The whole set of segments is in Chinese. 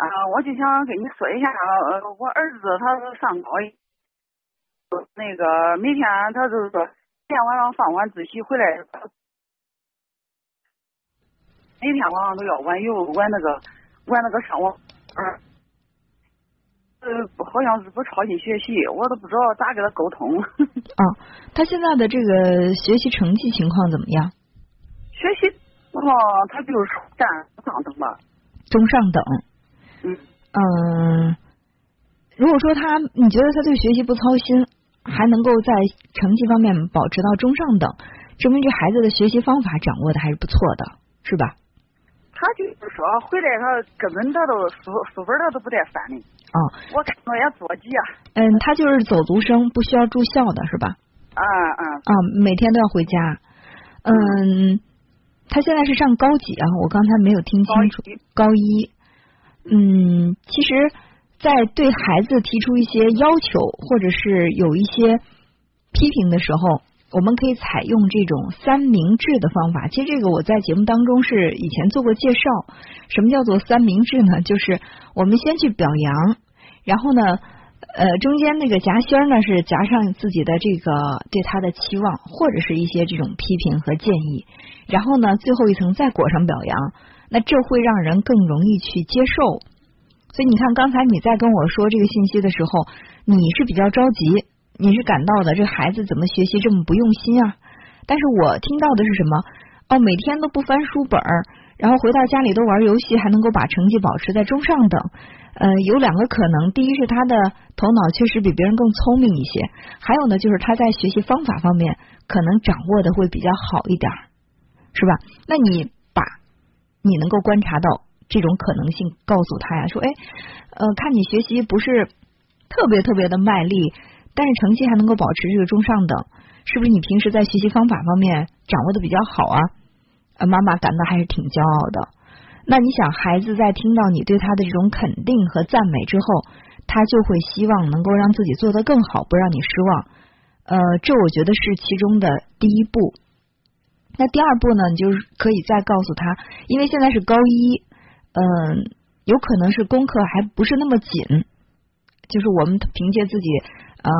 啊，我就想跟你说一下，呃，我儿子他是上高一，那个每天他就是说，每天晚上上晚自习回来，每天晚上都要玩游玩那个玩那个上网，呃，好像是不操心学习，我都不知道咋跟他沟通。啊，他现在的这个学习成绩情况怎么样？学习哦，他就是占上等吧。中上等。嗯。嗯，如果说他，你觉得他对学习不操心，还能够在成绩方面保持到中上等，证明这孩子的学习方法掌握的还是不错的，是吧？他就是说回来他根本他都书书本他都不带翻的。啊。我看我也着急啊。嗯，他就是走读生，不需要住校的是吧？啊啊。啊，每天都要回家。嗯。他现在是上高几啊？我刚才没有听清楚。高一。嗯，其实，在对孩子提出一些要求，或者是有一些批评的时候，我们可以采用这种三明治的方法。其实这个我在节目当中是以前做过介绍。什么叫做三明治呢？就是我们先去表扬，然后呢，呃，中间那个夹心呢是夹上自己的这个对他的期望，或者是一些这种批评和建议，然后呢，最后一层再裹上表扬。那这会让人更容易去接受，所以你看，刚才你在跟我说这个信息的时候，你是比较着急，你是感到的这孩子怎么学习这么不用心啊？但是我听到的是什么？哦，每天都不翻书本，然后回到家里都玩游戏，还能够把成绩保持在中上等。呃，有两个可能，第一是他的头脑确实比别人更聪明一些，还有呢，就是他在学习方法方面可能掌握的会比较好一点，是吧？那你。你能够观察到这种可能性，告诉他呀，说，哎，呃，看你学习不是特别特别的卖力，但是成绩还能够保持这个中上等，是不是你平时在学习方法方面掌握的比较好啊？呃妈妈感到还是挺骄傲的。那你想，孩子在听到你对他的这种肯定和赞美之后，他就会希望能够让自己做得更好，不让你失望。呃，这我觉得是其中的第一步。那第二步呢，你就是可以再告诉他，因为现在是高一，嗯，有可能是功课还不是那么紧，就是我们凭借自己呃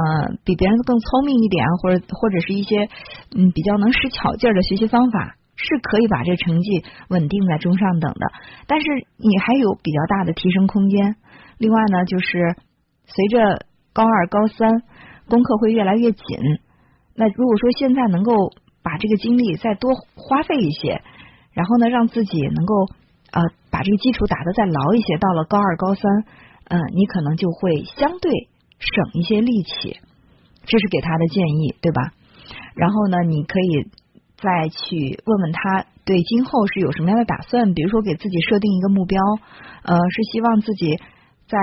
比别人更聪明一点，或者或者是一些嗯比较能使巧劲儿的学习方法，是可以把这成绩稳定在中上等的。但是你还有比较大的提升空间。另外呢，就是随着高二、高三功课会越来越紧，那如果说现在能够。把这个精力再多花费一些，然后呢，让自己能够呃把这个基础打得再牢一些。到了高二、高三，嗯，你可能就会相对省一些力气。这是给他的建议，对吧？然后呢，你可以再去问问他对今后是有什么样的打算，比如说给自己设定一个目标，呃，是希望自己在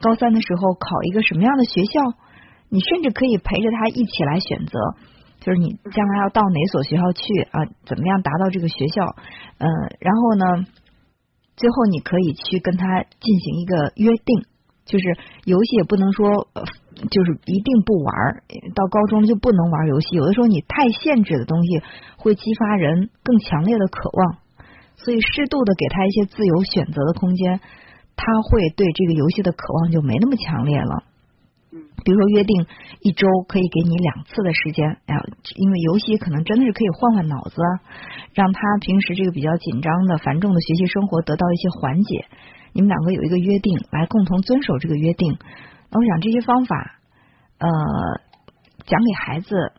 高三的时候考一个什么样的学校？你甚至可以陪着他一起来选择。就是你将来要到哪所学校去啊？怎么样达到这个学校？嗯，然后呢，最后你可以去跟他进行一个约定，就是游戏也不能说呃，就是一定不玩，到高中就不能玩游戏。有的时候你太限制的东西会激发人更强烈的渴望，所以适度的给他一些自由选择的空间，他会对这个游戏的渴望就没那么强烈了。比如说约定一周可以给你两次的时间，哎，因为游戏可能真的是可以换换脑子，让他平时这个比较紧张的繁重的学习生活得到一些缓解。你们两个有一个约定，来共同遵守这个约定。那我想这些方法，呃，讲给孩子，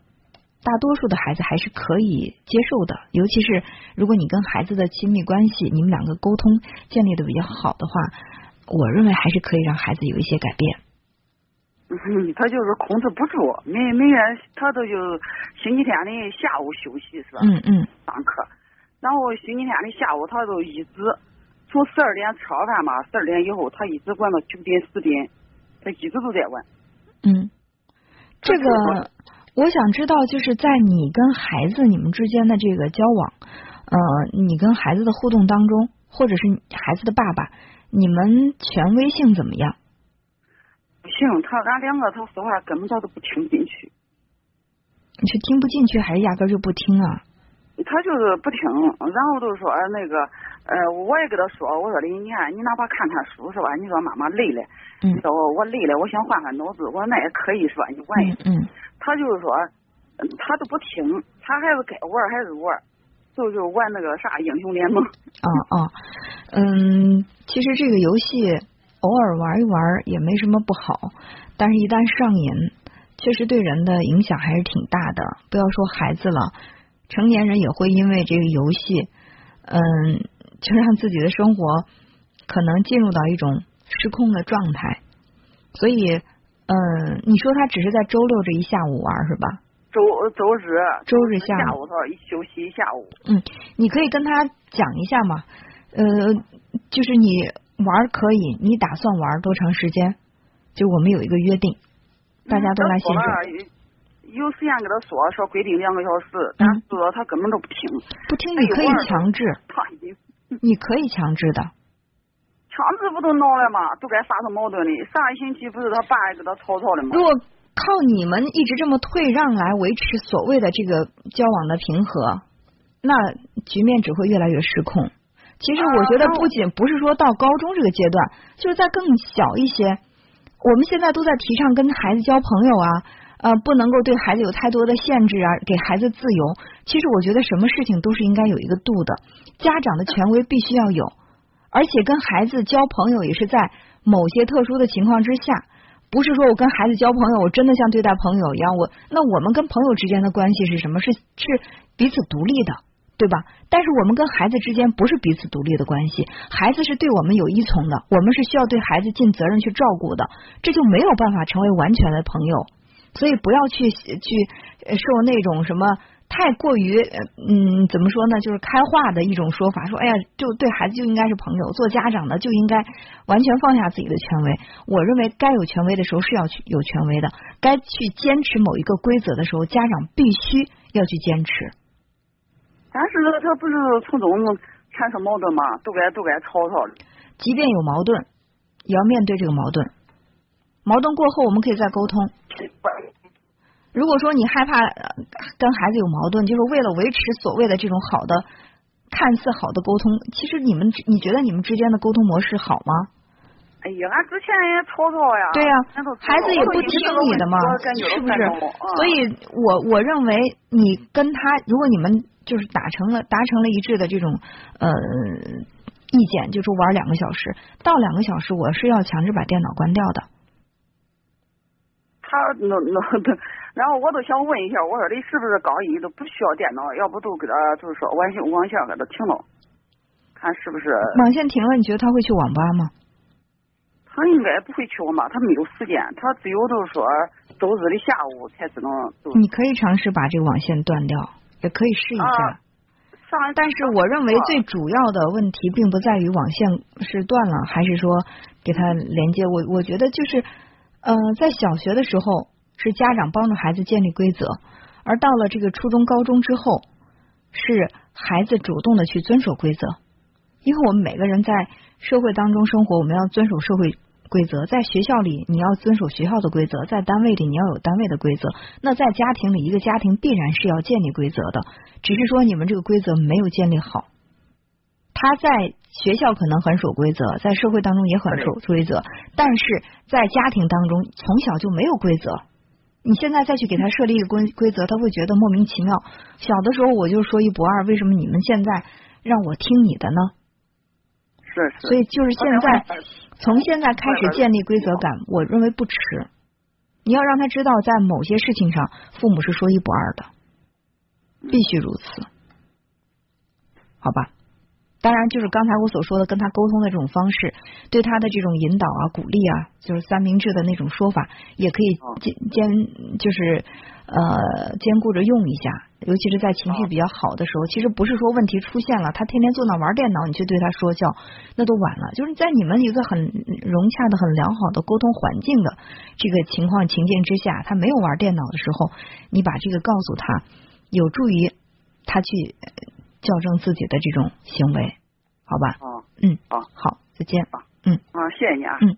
大多数的孩子还是可以接受的。尤其是如果你跟孩子的亲密关系，你们两个沟通建立的比较好的话，我认为还是可以让孩子有一些改变。嗯，他就是控制不住，每每月他都就星期天的下午休息是吧？嗯嗯。上课，然后星期天的下午他都一直从十二点吃好饭嘛，十二点以后他一直管到九点十点，他一直都在玩。嗯，这个我想知道，就是在你跟孩子你们之间的这个交往，呃，你跟孩子的互动当中，或者是孩子的爸爸，你们权威性怎么样？行，他俺两个他说话根本他都不听进去。你是听不进去，还是压根就不听啊？他就是不听，然后就说那个，呃，我也跟他说，我说的，你看你哪怕看看书是吧？你说妈妈累了，嗯你说我我累了，我想换换脑子，我说那也可以是吧？你玩一嗯嗯他就是说，嗯他都不听，他还是该玩还是玩，就就玩那个啥英雄联盟。啊啊，嗯，其实这个游戏偶尔玩一玩也没什么不好，但是一旦上瘾，确实对人的影响还是挺大的。不要说孩子了，成年人也会因为这个游戏，嗯，就让自己的生活可能进入到一种失控的状态。所以，嗯，你说他只是在周六这一下午玩是吧？周周日周日下午头一休息一下午。嗯，你可以跟他讲一下嘛，呃，就是你玩可以，你打算玩多长时间？就我们有一个约定，大家都来说现场，了，有时间跟他说说规定两个小时，但是他根本都不听，不听你可以强制，你可以强制的。强制不都闹了吗？都该发生矛盾的。上一星期不是他爸也跟他吵吵的吗如？果靠你们一直这么退让来维持所谓的这个交往的平和，那局面只会越来越失控。其实我觉得不仅不是说到高中这个阶段，就是在更小一些，我们现在都在提倡跟孩子交朋友啊，呃，不能够对孩子有太多的限制啊，给孩子自由。其实我觉得什么事情都是应该有一个度的，家长的权威必须要有，而且跟孩子交朋友也是在某些特殊的情况之下。不是说我跟孩子交朋友，我真的像对待朋友一样。我那我们跟朋友之间的关系是什么？是是彼此独立的，对吧？但是我们跟孩子之间不是彼此独立的关系，孩子是对我们有依从的，我们是需要对孩子尽责任去照顾的，这就没有办法成为完全的朋友。所以不要去去受那种什么太过于嗯怎么说呢，就是开化的一种说法，说哎呀，就对孩子就应该是朋友，做家长的就应该完全放下自己的权威。我认为该有权威的时候是要去有权威的，该去坚持某一个规则的时候，家长必须要去坚持。但是他不是从中产生矛盾吗？都该都该吵吵的。即便有矛盾，也要面对这个矛盾。矛盾过后，我们可以再沟通。如果说你害怕跟孩子有矛盾，就是为了维持所谓的这种好的、看似好的沟通，其实你们你觉得你们之间的沟通模式好吗？哎呀，俺之前也吵吵呀。对呀、孩子也不听你的嘛是不是所以我我认为你跟他，如果你们就是达成了达成了一致的这种呃意见，就说玩两个小时，到两个小时我是要强制把电脑关掉的。他那那那，然后我都想问一下，我说你是不是高一都不需要电脑？要不都给他就是说网线网线给他停了，看是不是？网线停了，你觉得他会去网吧吗？他应该不会去网吧，他没有时间，他只有就是说周日的下午才只能就是你可以尝试把这个网线断掉，也可以试一下。啊但是我认为最主要的问题并不在于网线是断了，还是说给它连接。我我觉得就是，呃，在小学的时候是家长帮助孩子建立规则，而到了这个初中、高中之后，是孩子主动的去遵守规则。因为我们每个人在社会当中生活，我们要遵守社会规则。在学校里，你要遵守学校的规则；在单位里，你要有单位的规则。那在家庭里，一个家庭必然是要建立规则的，只是说你们这个规则没有建立好。他在学校可能很守规则，在社会当中也很守规则，但是在家庭当中从小就没有规则。你现在再去给他设立一个规规则，他会觉得莫名其妙。小的时候我就说一不二，为什么你们现在让我听你的呢？是是，所以就是现在，从现在开始建立规则感，我认为不迟。你要让他知道，在某些事情上，父母是说一不二的，必须如此，好吧？当然，就是刚才我所说的，跟他沟通的这种方式，对他的这种引导啊、鼓励啊，就是三明治的那种说法，也可以兼兼就是呃兼顾着用一下。尤其是在情绪比较好的时候，其实不是说问题出现了，他天天坐那玩电脑，你去对他说教，那都晚了。就是在你们一个很融洽的、很良好的沟通环境的这个情况情境之下，他没有玩电脑的时候，你把这个告诉他，有助于他去呃校正自己的这种行为，好吧？啊嗯，啊好，再见。啊嗯啊，谢谢你啊。嗯。